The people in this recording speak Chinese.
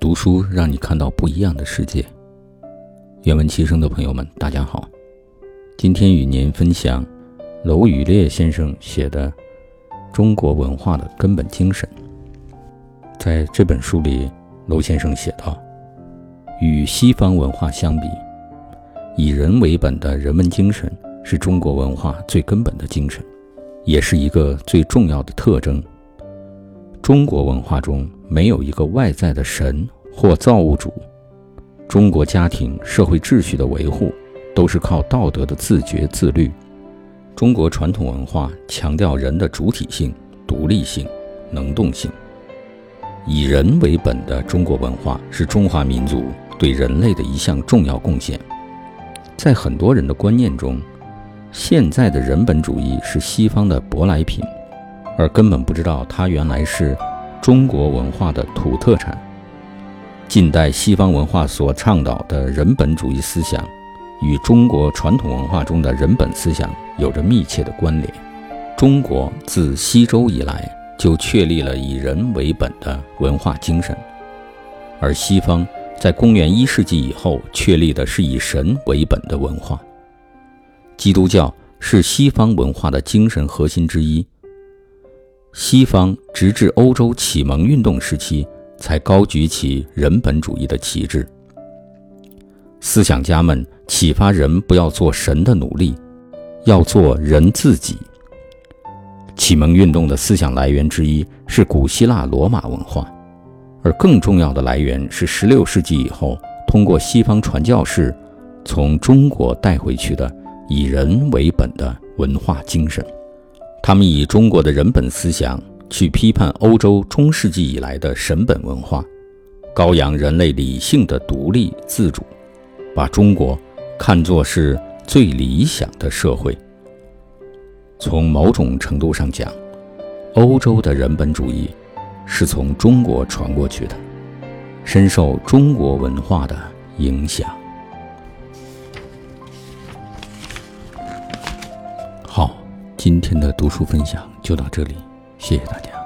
读书让你看到不一样的世界。愿闻其声的朋友们，大家好，今天与您分享娄宇烈先生写的《中国文化的根本精神》。在这本书里，娄先生写道：“与西方文化相比，以人为本的人文精神是中国文化最根本的精神，也是一个最重要的特征。中国文化中没有一个外在的神。”或造物主，中国家庭社会秩序的维护都是靠道德的自觉自律。中国传统文化强调人的主体性、独立性、能动性，以人为本的中国文化是中华民族对人类的一项重要贡献。在很多人的观念中，现在的人本主义是西方的舶来品，而根本不知道它原来是中国文化的土特产。近代西方文化所倡导的人本主义思想，与中国传统文化中的人本思想有着密切的关联。中国自西周以来就确立了以人为本的文化精神，而西方在公元一世纪以后确立的是以神为本的文化。基督教是西方文化的精神核心之一。西方直至欧洲启蒙运动时期。才高举起人本主义的旗帜。思想家们启发人不要做神的奴隶，要做人自己。启蒙运动的思想来源之一是古希腊罗马文化，而更重要的来源是16世纪以后通过西方传教士从中国带回去的以人为本的文化精神。他们以中国的人本思想。去批判欧洲中世纪以来的神本文化，高扬人类理性的独立自主，把中国看作是最理想的社会。从某种程度上讲，欧洲的人本主义是从中国传过去的，深受中国文化的影响。今天的读书分享就到这里。谢谢大家。